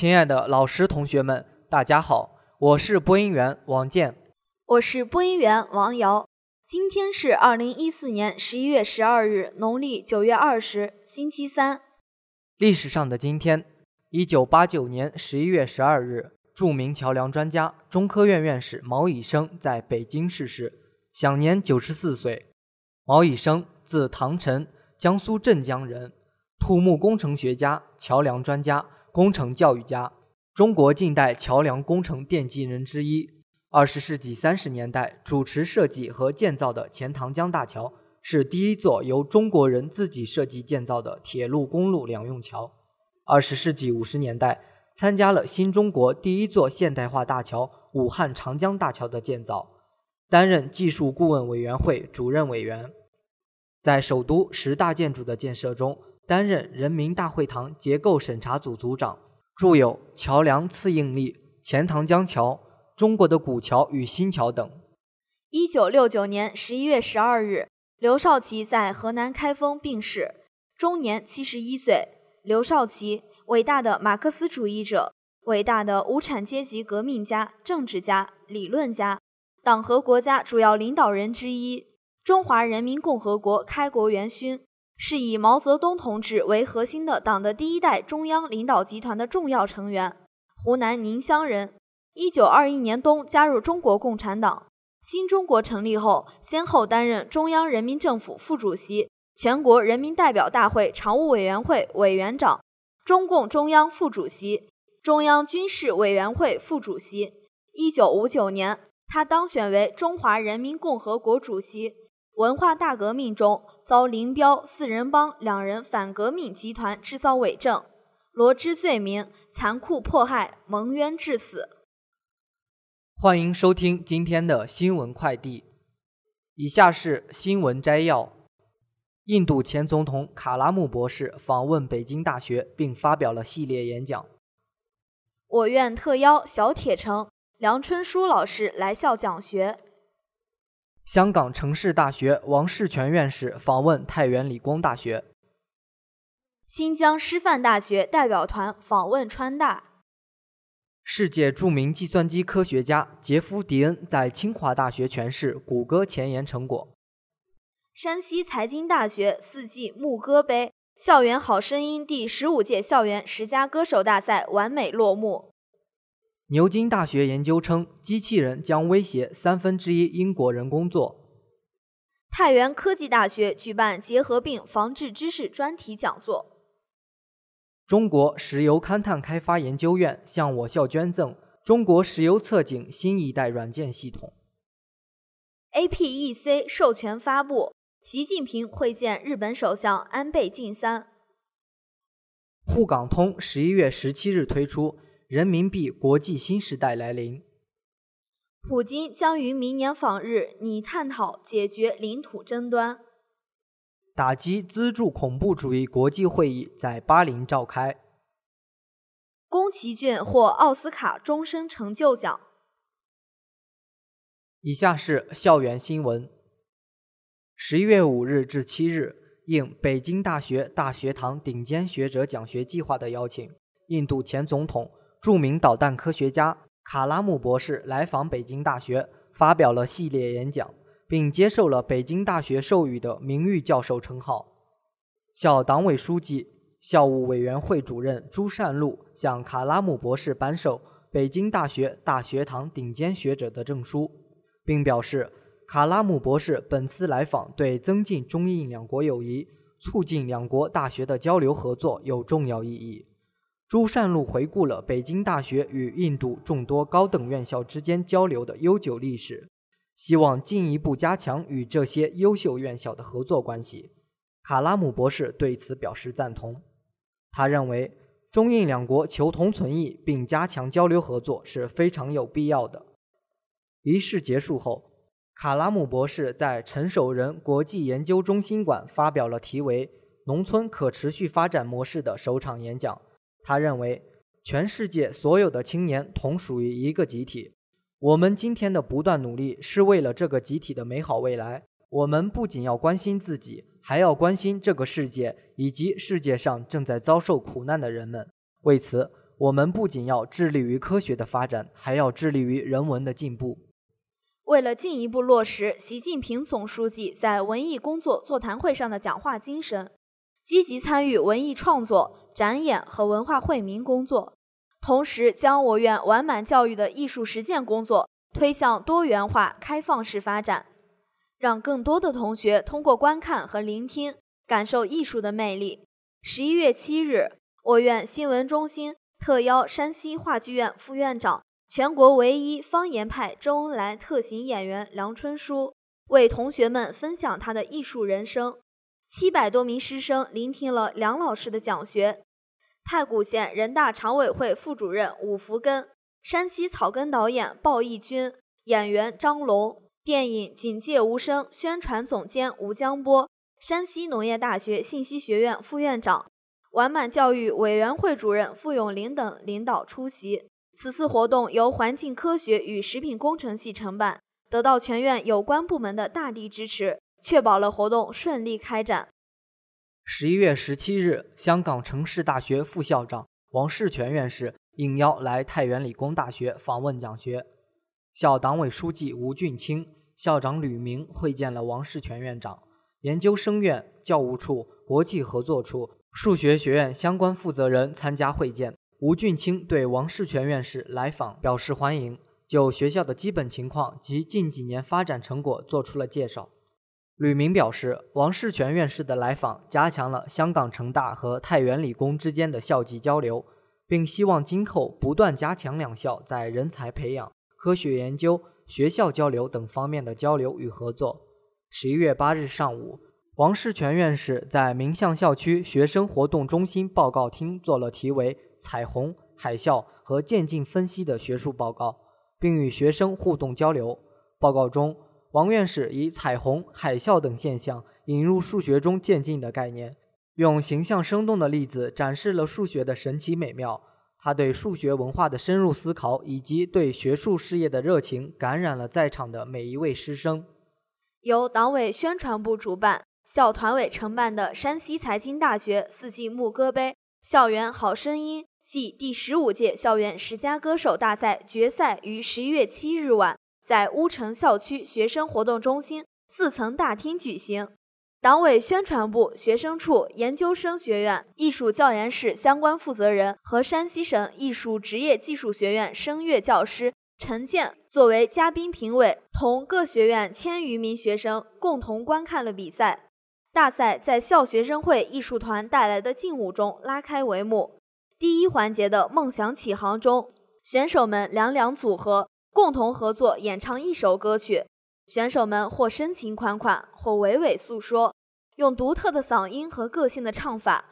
亲爱的老师、同学们，大家好，我是播音员王健，我是播音员王瑶。今天是二零一四年十一月十二日，农历九月二十，星期三。历史上的今天，一九八九年十一月十二日，著名桥梁专家、中科院院士毛以升在北京逝世，享年九十四岁。毛以升，字唐臣，江苏镇江人，土木工程学家、桥梁专家。工程教育家，中国近代桥梁工程奠基人之一。二十世纪三十年代主持设计和建造的钱塘江大桥，是第一座由中国人自己设计建造的铁路公路两用桥。二十世纪五十年代参加了新中国第一座现代化大桥——武汉长江大桥的建造，担任技术顾问委员会主任委员。在首都十大建筑的建设中，担任人民大会堂结构审查组组长，著有《桥梁次应力》《钱塘江桥》《中国的古桥与新桥》等。一九六九年十一月十二日，刘少奇在河南开封病逝，终年七十一岁。刘少奇，伟大的马克思主义者，伟大的无产阶级革命家、政治家、理论家，党和国家主要领导人之一，中华人民共和国开国元勋。是以毛泽东同志为核心的党的第一代中央领导集团的重要成员，湖南宁乡人。一九二一年冬加入中国共产党。新中国成立后，先后担任中央人民政府副主席、全国人民代表大会常务委员会委员长、中共中央副主席、中央军事委员会副主席。一九五九年，他当选为中华人民共和国主席。文化大革命中遭林彪四人帮两人反革命集团制造伪证，罗织罪名，残酷迫害，蒙冤致死。欢迎收听今天的新闻快递，以下是新闻摘要：印度前总统卡拉木博士访问北京大学并发表了系列演讲。我院特邀小铁城梁春书老师来校讲学。香港城市大学王世全院士访问太原理工大学。新疆师范大学代表团访问川大。世界著名计算机科学家杰夫·迪恩在清华大学诠释谷歌前沿成果。山西财经大学四季牧歌杯校园好声音第十五届校园十佳歌手大赛完美落幕。牛津大学研究称，机器人将威胁三分之一英国人工作。太原科技大学举办结核病防治知识专题讲座。中国石油勘探开发研究院向我校捐赠中国石油测井新一代软件系统。APEC 授权发布，习近平会见日本首相安倍晋三。沪港通十一月十七日推出。人民币国际新时代来临。普京将于明年访日，拟探讨解决领土争端。打击资助恐怖主义国际会议在巴林召开。宫崎骏获奥斯卡终身成就奖。以下是校园新闻。十一月五日至七日，应北京大学大学堂顶尖学者讲学计划的邀请，印度前总统。著名导弹科学家卡拉姆博士来访北京大学，发表了系列演讲，并接受了北京大学授予的名誉教授称号。校党委书记、校务委员会主任朱善璐向卡拉姆博士颁授北京大学大学堂顶尖学者的证书，并表示，卡拉姆博士本次来访对增进中印两国友谊、促进两国大学的交流合作有重要意义。朱善璐回顾了北京大学与印度众多高等院校之间交流的悠久历史，希望进一步加强与这些优秀院校的合作关系。卡拉姆博士对此表示赞同。他认为，中印两国求同存异并加强交流合作是非常有必要的。仪式结束后，卡拉姆博士在陈守仁国际研究中心馆发表了题为《农村可持续发展模式》的首场演讲。他认为，全世界所有的青年同属于一个集体。我们今天的不断努力是为了这个集体的美好未来。我们不仅要关心自己，还要关心这个世界以及世界上正在遭受苦难的人们。为此，我们不仅要致力于科学的发展，还要致力于人文的进步。为了进一步落实习近平总书记在文艺工作座谈会上的讲话精神，积极参与文艺创作、展演和文化惠民工作，同时将我院完满教育的艺术实践工作推向多元化、开放式发展，让更多的同学通过观看和聆听，感受艺术的魅力。十一月七日，我院新闻中心特邀山西话剧院副院长。全国唯一方言派周恩来特型演员梁春书为同学们分享他的艺术人生。七百多名师生聆听了梁老师的讲学。太谷县人大常委会副主任武福根、山西草根导演鲍义军、演员张龙、电影《警戒无声》宣传总监吴江波、山西农业大学信息学院副院长、完满教育委员会主任傅永林等领导出席。此次活动由环境科学与食品工程系承办，得到全院有关部门的大力支持，确保了活动顺利开展。十一月十七日，香港城市大学副校长王世全院士应邀来太原理工大学访问讲学，校党委书记吴俊清、校长吕明会见了王世全院长，研究生院教务处、国际合作处、数学学院相关负责人参加会见。吴俊清对王世全院士来访表示欢迎，就学校的基本情况及近几年发展成果作出了介绍。吕明表示，王世全院士的来访加强了香港城大和太原理工之间的校际交流，并希望今后不断加强两校在人才培养、科学研究、学校交流等方面的交流与合作。十一月八日上午，王世全院士在明巷校区学生活动中心报告厅做了题为。彩虹、海啸和渐进分析的学术报告，并与学生互动交流。报告中，王院士以彩虹、海啸等现象引入数学中渐进的概念，用形象生动的例子展示了数学的神奇美妙。他对数学文化的深入思考以及对学术事业的热情，感染了在场的每一位师生。由党委宣传部主办、校团委承办的山西财经大学四季牧歌杯校园好声音。暨第十五届校园十佳歌手大赛决赛于十一月七日晚在乌城校区学生活动中心四层大厅举行。党委宣传部、学生处、研究生学院、艺术教研室相关负责人和山西省艺术职业技术学院声乐教师陈建作为嘉宾评委，同各学院千余名学生共同观看了比赛。大赛在校学生会艺术团带来的劲舞中拉开帷幕。第一环节的梦想起航中，选手们两两组合，共同合作演唱一首歌曲。选手们或深情款款，或娓娓诉说，用独特的嗓音和个性的唱法，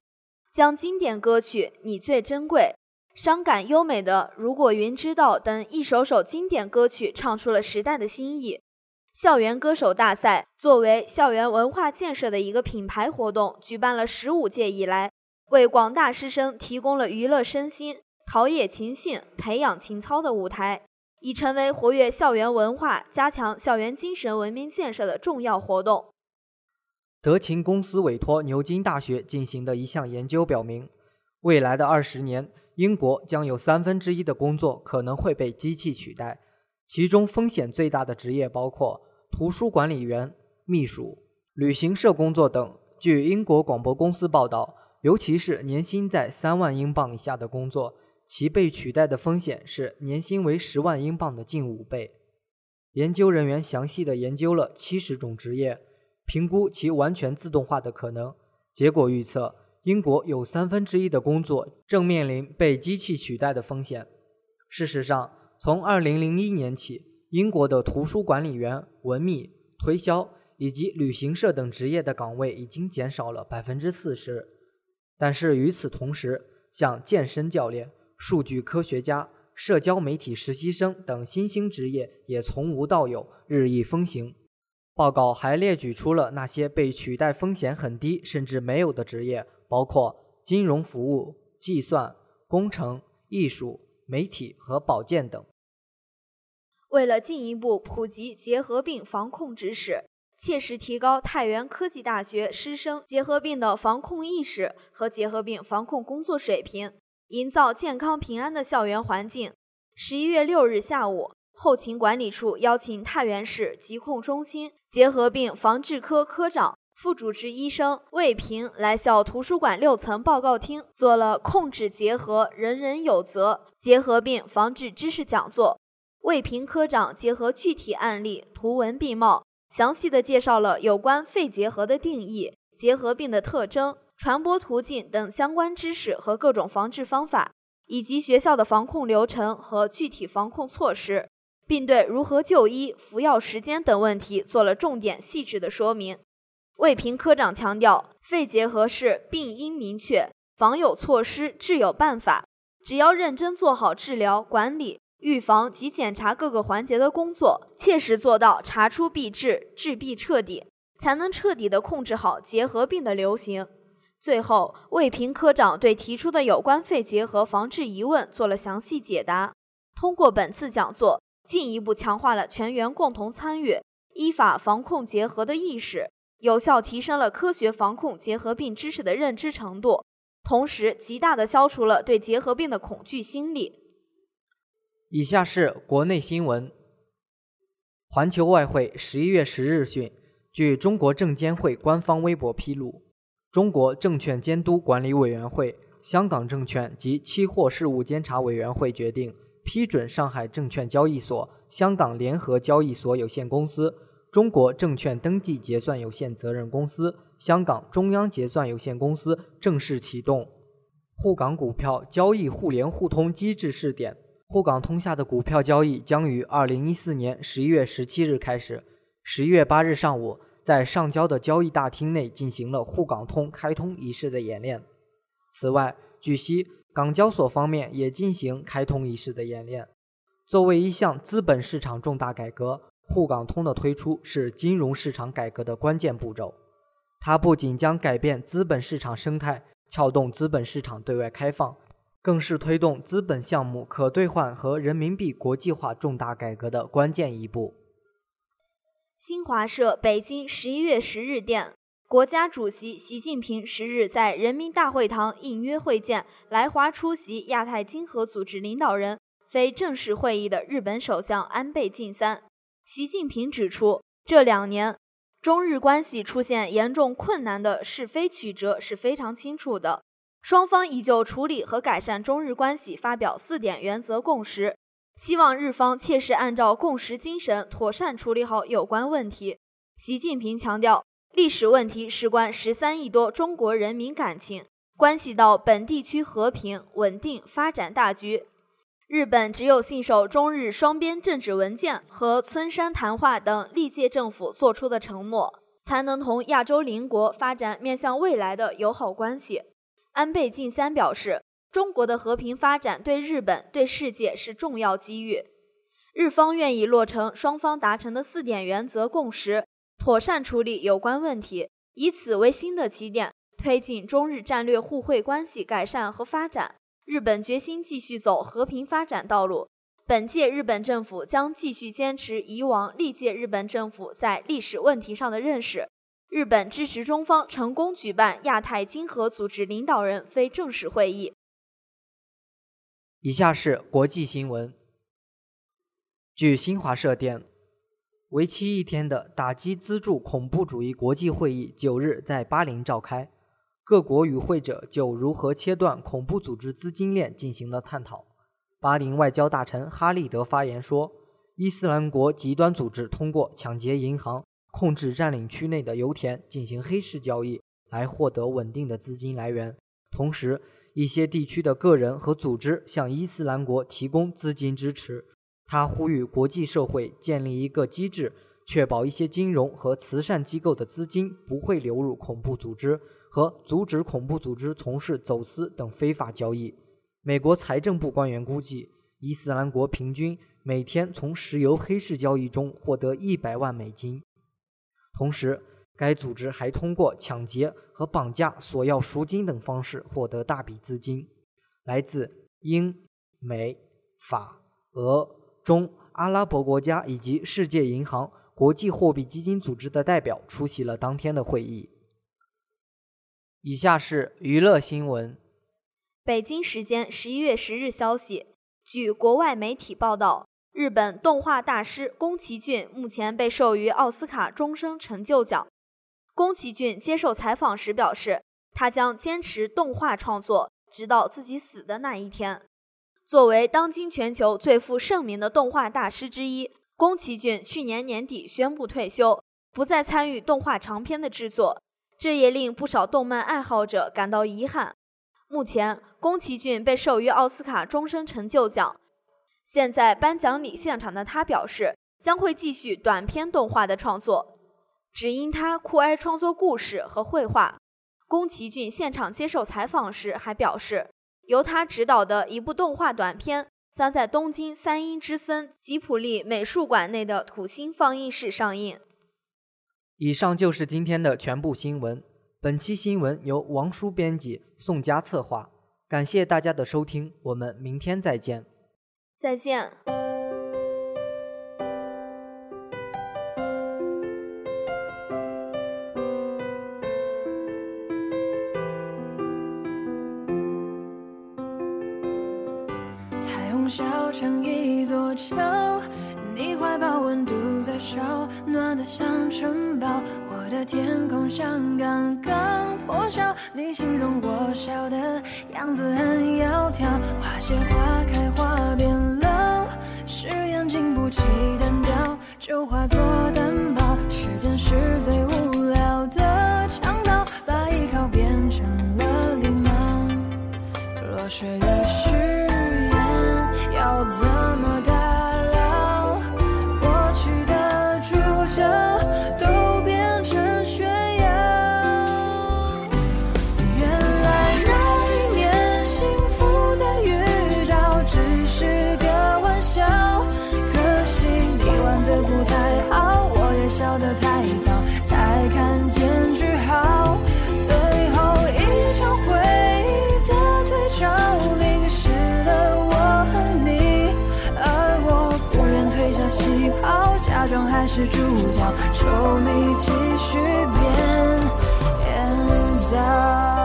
将经典歌曲《你最珍贵》、伤感优美的《如果云知道》等一首首经典歌曲唱出了时代的心意。校园歌手大赛作为校园文化建设的一个品牌活动，举办了十五届以来。为广大师生提供了娱乐身心、陶冶情性、培养情操的舞台，已成为活跃校园文化、加强校园精神文明建设的重要活动。德勤公司委托牛津大学进行的一项研究表明，未来的二十年，英国将有三分之一的工作可能会被机器取代，其中风险最大的职业包括图书管理员、秘书、旅行社工作等。据英国广播公司报道。尤其是年薪在三万英镑以下的工作，其被取代的风险是年薪为十万英镑的近五倍。研究人员详细的研究了七十种职业，评估其完全自动化的可能。结果预测，英国有三分之一的工作正面临被机器取代的风险。事实上，从二零零一年起，英国的图书管理员、文秘、推销以及旅行社等职业的岗位已经减少了百分之四十。但是与此同时，像健身教练、数据科学家、社交媒体实习生等新兴职业也从无到有，日益风行。报告还列举出了那些被取代风险很低甚至没有的职业，包括金融服务、计算、工程、艺术、媒体和保健等。为了进一步普及结核病防控知识。切实提高太原科技大学师生结核病的防控意识和结核病防控工作水平，营造健康平安的校园环境。十一月六日下午，后勤管理处邀请太原市疾控中心结核病防治科科长、副主治医生魏平来校图书馆六层报告厅做了“控制结核，人人有责”结核病防治知识讲座。魏平科长结合具体案例，图文并茂，详细的介绍了有关肺结核的定义、结核病的特征。传播途径等相关知识和各种防治方法，以及学校的防控流程和具体防控措施，并对如何就医、服药时间等问题做了重点细致的说明。魏平科长强调，肺结核是病因明确、防有措施、治有办法，只要认真做好治疗、管理、预防及检查各个环节的工作，切实做到查出必治、治必彻底，才能彻底的控制好结核病的流行。最后，魏平科长对提出的有关肺结核防治疑问做了详细解答。通过本次讲座，进一步强化了全员共同参与、依法防控结核的意识，有效提升了科学防控结核病知识的认知程度，同时极大的消除了对结核病的恐惧心理。以下是国内新闻：环球外汇十一月十日讯，据中国证监会官方微博披露。中国证券监督管理委员会、香港证券及期货事务监察委员会决定批准上海证券交易所、香港联合交易所有限公司、中国证券登记结算有限责任公司、香港中央结算有限公司正式启动沪港股票交易互联互通机制试点。沪港通下的股票交易将于二零一四年十一月十七日开始。十一月八日上午。在上交的交易大厅内进行了沪港通开通仪式的演练。此外，据悉，港交所方面也进行开通仪式的演练。作为一项资本市场重大改革，沪港通的推出是金融市场改革的关键步骤。它不仅将改变资本市场生态，撬动资本市场对外开放，更是推动资本项目可兑换和人民币国际化重大改革的关键一步。新华社北京十一月十日电，国家主席习近平十日在人民大会堂应约会见来华出席亚太经合组织领导人非正式会议的日本首相安倍晋三。习近平指出，这两年中日关系出现严重困难的是非曲折是非常清楚的，双方已就处理和改善中日关系发表四点原则共识。希望日方切实按照共识精神，妥善处理好有关问题。习近平强调，历史问题事关十三亿多中国人民感情，关系到本地区和平稳定发展大局。日本只有信守中日双边政治文件和村山谈话等历届政府作出的承诺，才能同亚洲邻国发展面向未来的友好关系。安倍晋三表示。中国的和平发展对日本、对世界是重要机遇。日方愿意落成双方达成的四点原则共识，妥善处理有关问题，以此为新的起点，推进中日战略互惠关系改善和发展。日本决心继续走和平发展道路。本届日本政府将继续坚持以往历届日本政府在历史问题上的认识。日本支持中方成功举办亚太经合组织领导人非正式会议。以下是国际新闻。据新华社电，为期一天的打击资助恐怖主义国际会议九日在巴林召开，各国与会者就如何切断恐怖组织资金链进行了探讨。巴林外交大臣哈利德发言说：“伊斯兰国极端组织通过抢劫银行、控制占领区内的油田进行黑市交易，来获得稳定的资金来源，同时。”一些地区的个人和组织向伊斯兰国提供资金支持。他呼吁国际社会建立一个机制，确保一些金融和慈善机构的资金不会流入恐怖组织，和阻止恐怖组织从事走私等非法交易。美国财政部官员估计，伊斯兰国平均每天从石油黑市交易中获得一百万美金。同时，该组织还通过抢劫和绑架、索要赎金等方式获得大笔资金。来自英、美、法、俄、中、阿拉伯国家以及世界银行、国际货币基金组织的代表出席了当天的会议。以下是娱乐新闻。北京时间十一月十日消息，据国外媒体报道，日本动画大师宫崎骏目前被授予奥斯卡终身成就奖。宫崎骏接受采访时表示，他将坚持动画创作，直到自己死的那一天。作为当今全球最负盛名的动画大师之一，宫崎骏去年年底宣布退休，不再参与动画长片的制作，这也令不少动漫爱好者感到遗憾。目前，宫崎骏被授予奥斯卡终身成就奖。现在颁奖礼现场的他表示，将会继续短片动画的创作。只因他酷爱创作故事和绘画，宫崎骏现场接受采访时还表示，由他执导的一部动画短片将在东京三鹰之森吉普力美术馆内的土星放映室上映。以上就是今天的全部新闻。本期新闻由王叔编辑，宋佳策划。感谢大家的收听，我们明天再见。再见。小成一座桥，你怀抱温度在烧，暖得像城堡。我的天空像刚刚破晓，你形容我笑的样子很窈窕。花谢花开花变老，誓言经不起单调，就化作担保。时间是最无聊的强盗，把依靠变成了礼貌。落雪的的是主角，求你继续编造。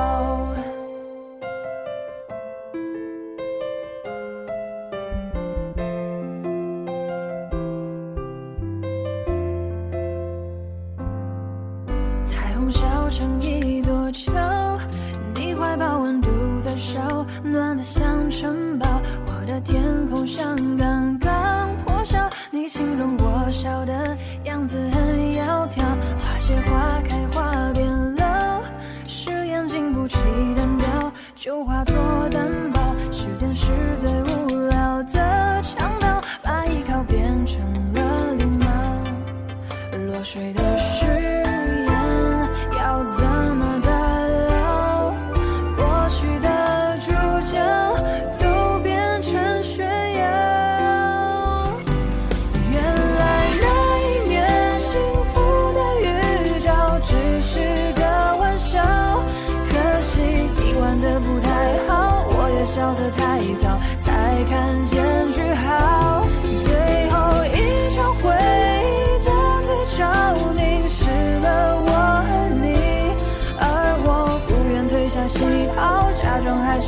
担保。时间是最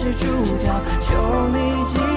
是主角，求你